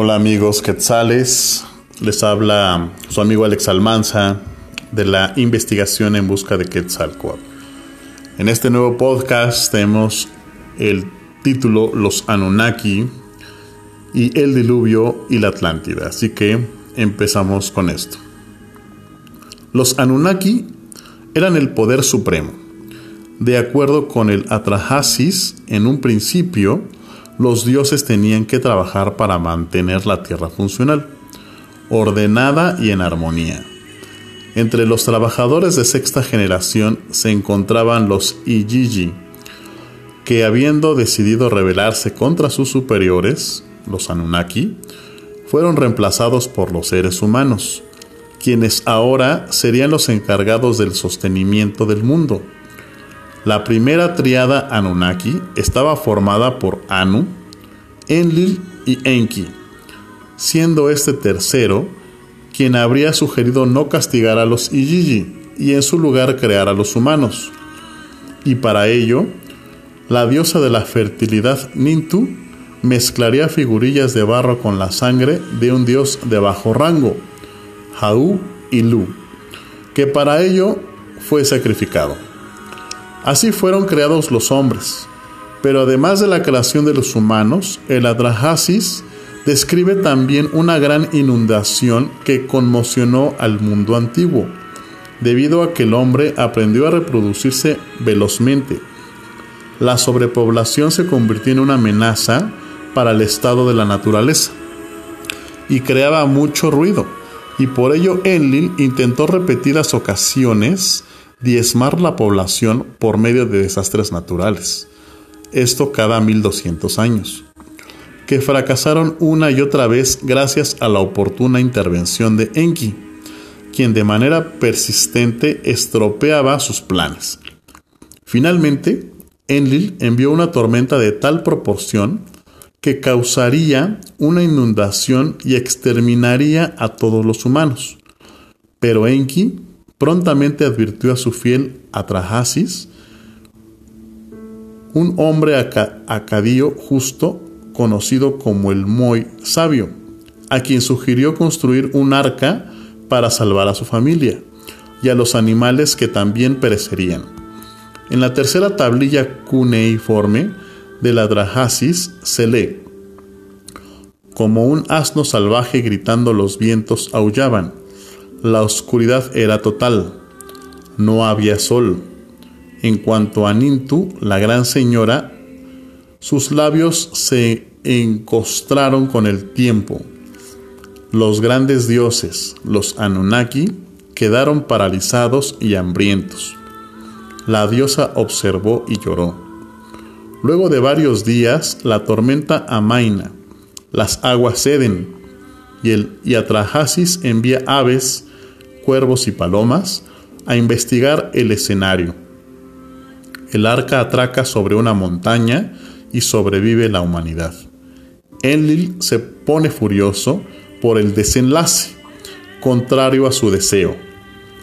Hola amigos quetzales, les habla su amigo Alex Almanza de la investigación en busca de Quetzalcoatl. En este nuevo podcast tenemos el título Los Anunnaki y el diluvio y la Atlántida, así que empezamos con esto. Los Anunnaki eran el poder supremo. De acuerdo con el Atrahasis, en un principio, los dioses tenían que trabajar para mantener la tierra funcional, ordenada y en armonía. Entre los trabajadores de sexta generación se encontraban los Ijiji, que habiendo decidido rebelarse contra sus superiores, los Anunnaki, fueron reemplazados por los seres humanos, quienes ahora serían los encargados del sostenimiento del mundo la primera triada Anunnaki estaba formada por Anu, Enlil y Enki, siendo este tercero quien habría sugerido no castigar a los Ijiji y en su lugar crear a los humanos. Y para ello, la diosa de la fertilidad Nintu mezclaría figurillas de barro con la sangre de un dios de bajo rango, Jau y Lu, que para ello fue sacrificado. Así fueron creados los hombres. Pero además de la creación de los humanos, el Adrahasis describe también una gran inundación que conmocionó al mundo antiguo, debido a que el hombre aprendió a reproducirse velozmente. La sobrepoblación se convirtió en una amenaza para el estado de la naturaleza y creaba mucho ruido, y por ello Enlil intentó repetidas ocasiones diezmar la población por medio de desastres naturales, esto cada 1200 años, que fracasaron una y otra vez gracias a la oportuna intervención de Enki, quien de manera persistente estropeaba sus planes. Finalmente, Enlil envió una tormenta de tal proporción que causaría una inundación y exterminaría a todos los humanos. Pero Enki prontamente advirtió a su fiel Atrahasis, un hombre acadío justo conocido como el Moy sabio, a quien sugirió construir un arca para salvar a su familia y a los animales que también perecerían. En la tercera tablilla cuneiforme de la Atrahasis se lee, como un asno salvaje gritando los vientos aullaban, la oscuridad era total. No había sol. En cuanto a Nintu, la gran señora, sus labios se encostraron con el tiempo. Los grandes dioses, los Anunnaki, quedaron paralizados y hambrientos. La diosa observó y lloró. Luego de varios días, la tormenta amaina, las aguas ceden, y el Yatrahasis envía aves cuervos y palomas a investigar el escenario. El arca atraca sobre una montaña y sobrevive la humanidad. Enlil se pone furioso por el desenlace, contrario a su deseo.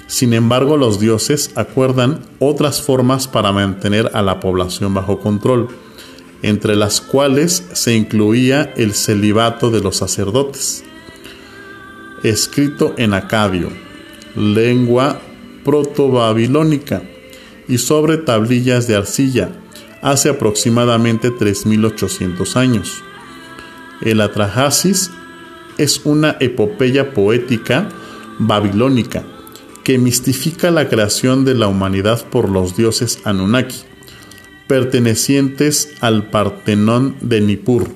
Sin embargo, los dioses acuerdan otras formas para mantener a la población bajo control, entre las cuales se incluía el celibato de los sacerdotes. Escrito en acadio, lengua proto-babilónica, y sobre tablillas de arcilla hace aproximadamente 3.800 años. El Atrahasis es una epopeya poética babilónica que mistifica la creación de la humanidad por los dioses Anunnaki, pertenecientes al Partenón de Nippur,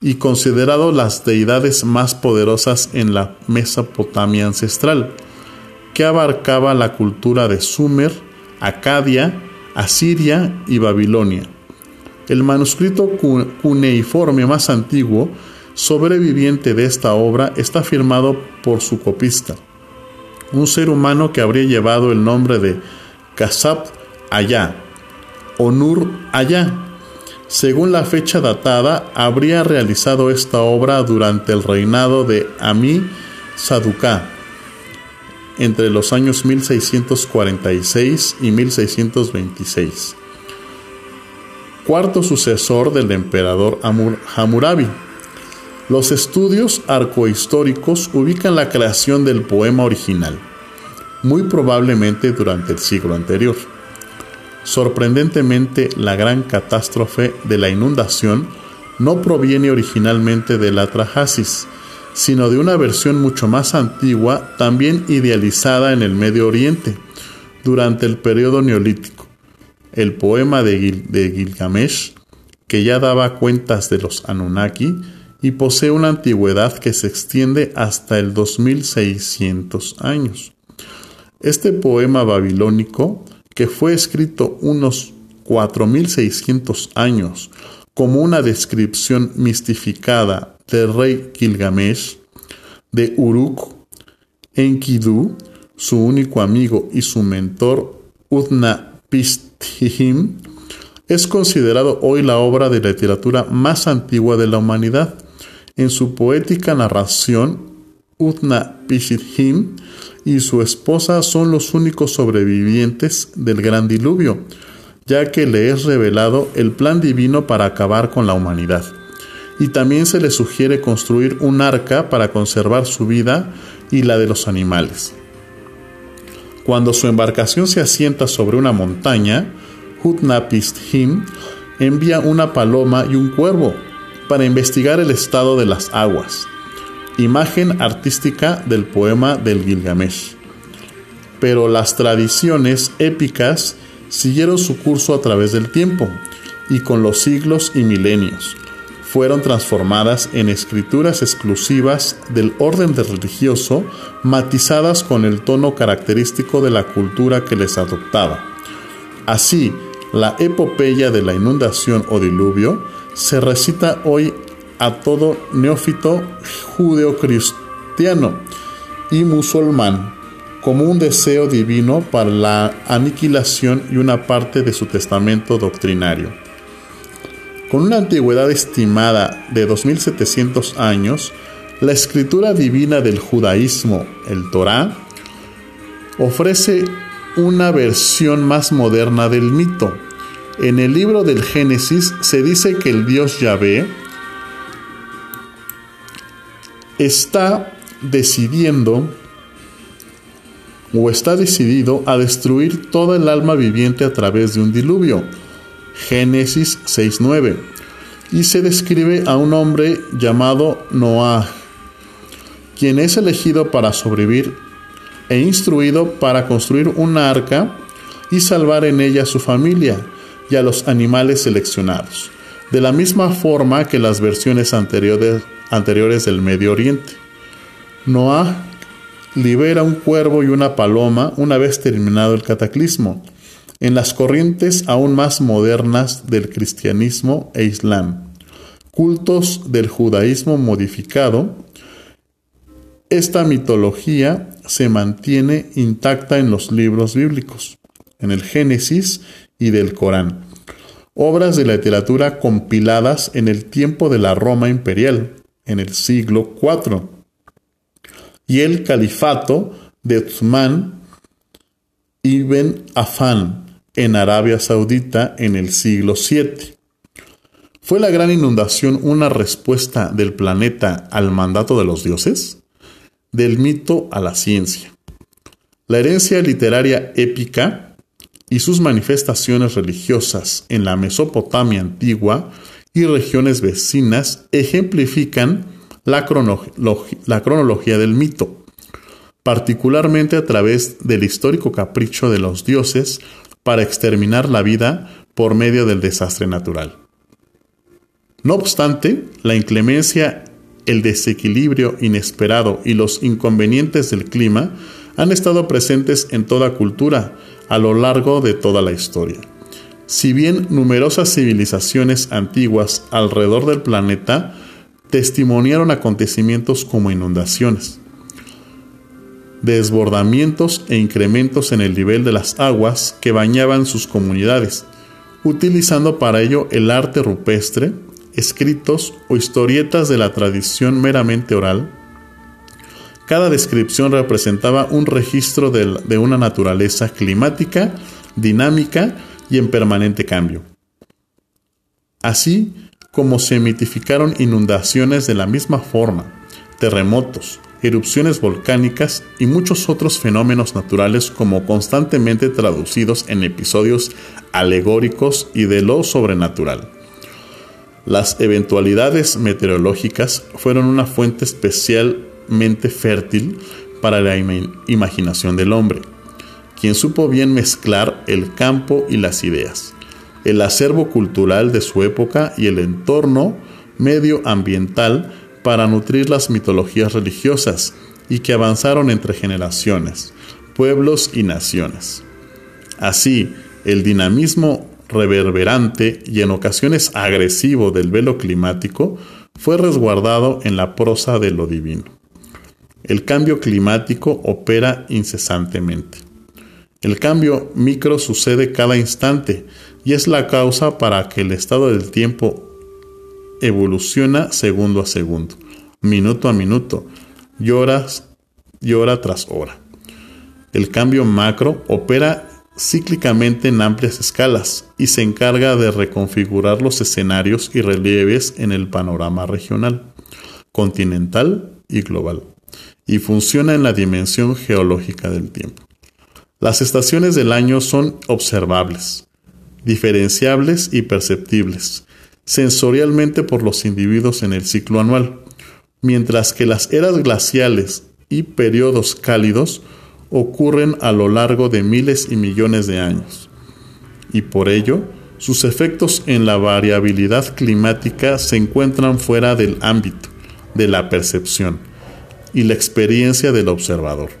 y considerados las deidades más poderosas en la Mesopotamia ancestral que abarcaba la cultura de Sumer, Acadia, Asiria y Babilonia. El manuscrito cuneiforme más antiguo sobreviviente de esta obra está firmado por su copista, un ser humano que habría llevado el nombre de Kasab Ayá o Nur Ayá. Según la fecha datada, habría realizado esta obra durante el reinado de Ami Saduká, entre los años 1646 y 1626. Cuarto sucesor del emperador Hammurabi. Los estudios arcohistóricos ubican la creación del poema original, muy probablemente durante el siglo anterior. Sorprendentemente, la gran catástrofe de la inundación no proviene originalmente de la Trajasis, sino de una versión mucho más antigua, también idealizada en el Medio Oriente, durante el periodo neolítico. El poema de, Gilgamesh, que ya daba cuentas de los Anunnaki, y posee una antigüedad que se extiende hasta el 2600 años. Este poema babilónico, que fue escrito unos 4600 años como una descripción mistificada del rey Gilgamesh, de Uruk, Enkidu, su único amigo y su mentor Utnapishtim, es considerado hoy la obra de literatura más antigua de la humanidad. En su poética narración, Utnapishtim y su esposa son los únicos sobrevivientes del gran diluvio, ya que le es revelado el plan divino para acabar con la humanidad y también se le sugiere construir un arca para conservar su vida y la de los animales. Cuando su embarcación se asienta sobre una montaña, Hutnapishtim envía una paloma y un cuervo para investigar el estado de las aguas, imagen artística del poema del Gilgamesh. Pero las tradiciones épicas siguieron su curso a través del tiempo y con los siglos y milenios fueron transformadas en escrituras exclusivas del orden religioso, matizadas con el tono característico de la cultura que les adoptaba. Así, la epopeya de la inundación o diluvio se recita hoy a todo neófito judeocristiano y musulmán como un deseo divino para la aniquilación y una parte de su testamento doctrinario. Con una antigüedad estimada de 2700 años, la escritura divina del judaísmo, el Torá, ofrece una versión más moderna del mito. En el libro del Génesis se dice que el dios Yahvé está decidiendo o está decidido a destruir toda el alma viviente a través de un diluvio Génesis 6.9, y se describe a un hombre llamado Noah, quien es elegido para sobrevivir e instruido para construir una arca y salvar en ella a su familia y a los animales seleccionados, de la misma forma que las versiones anteriores, anteriores del Medio Oriente. Noah libera un cuervo y una paloma una vez terminado el cataclismo, en las corrientes aún más modernas del cristianismo e islam, cultos del judaísmo modificado, esta mitología se mantiene intacta en los libros bíblicos, en el Génesis y del Corán, obras de la literatura compiladas en el tiempo de la Roma imperial, en el siglo IV, y el califato de Uthman ibn Affan, en Arabia Saudita en el siglo VII. ¿Fue la gran inundación una respuesta del planeta al mandato de los dioses? Del mito a la ciencia. La herencia literaria épica y sus manifestaciones religiosas en la Mesopotamia antigua y regiones vecinas ejemplifican la, cronología del mito, particularmente a través del histórico capricho de los dioses para exterminar la vida por medio del desastre natural. No obstante, la inclemencia, el desequilibrio inesperado y los inconvenientes del clima han estado presentes en toda cultura a lo largo de toda la historia. Si bien numerosas civilizaciones antiguas alrededor del planeta testimoniaron acontecimientos como inundaciones, desbordamientos e incrementos en el nivel de las aguas que bañaban sus comunidades, utilizando para ello el arte rupestre, escritos o historietas de la tradición meramente oral. Cada descripción representaba un registro de, una naturaleza climática, dinámica y en permanente cambio. Así, como se mitificaron inundaciones de la misma forma, terremotos, erupciones volcánicas y muchos otros fenómenos naturales como constantemente traducidos en episodios alegóricos y de lo sobrenatural. Las eventualidades meteorológicas fueron una fuente especialmente fértil para la imaginación del hombre, quien supo bien mezclar el campo y las ideas, el acervo cultural de su época y el entorno medioambiental para nutrir las mitologías religiosas y que avanzaron entre generaciones, pueblos y naciones. Así, el dinamismo reverberante y en ocasiones agresivo del velo climático fue resguardado en la prosa de lo divino. El cambio climático opera incesantemente. El cambio micro sucede cada instante y es la causa para que el estado del tiempo evoluciona segundo a segundo, minuto a minuto, y y hora tras hora. El cambio macro opera cíclicamente en amplias escalas y se encarga de reconfigurar los escenarios y relieves en el panorama regional, continental y global, y funciona en la dimensión geológica del tiempo. Las estaciones del año son observables, diferenciables y perceptibles, sensorialmente por los individuos en el ciclo anual, mientras que las eras glaciales y periodos cálidos ocurren a lo largo de miles y millones de años. Y por ello, sus efectos en la variabilidad climática se encuentran fuera del ámbito de la percepción y la experiencia del observador.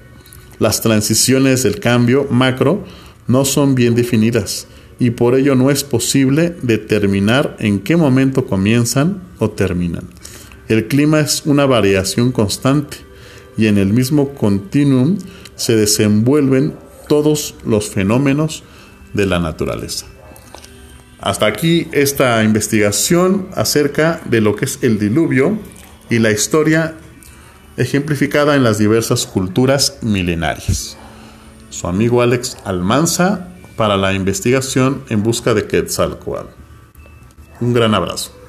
Las transiciones del cambio macro no son bien definidas y por ello no es posible determinar en qué momento comienzan o terminan. El clima es una variación constante y en el mismo continuum se desenvuelven todos los fenómenos de la naturaleza. Hasta aquí esta investigación acerca de lo que es el diluvio y la historia ejemplificada en las diversas culturas milenarias. Su amigo Alex Almanza para la investigación en busca de Quetzalcoatl. Un gran abrazo.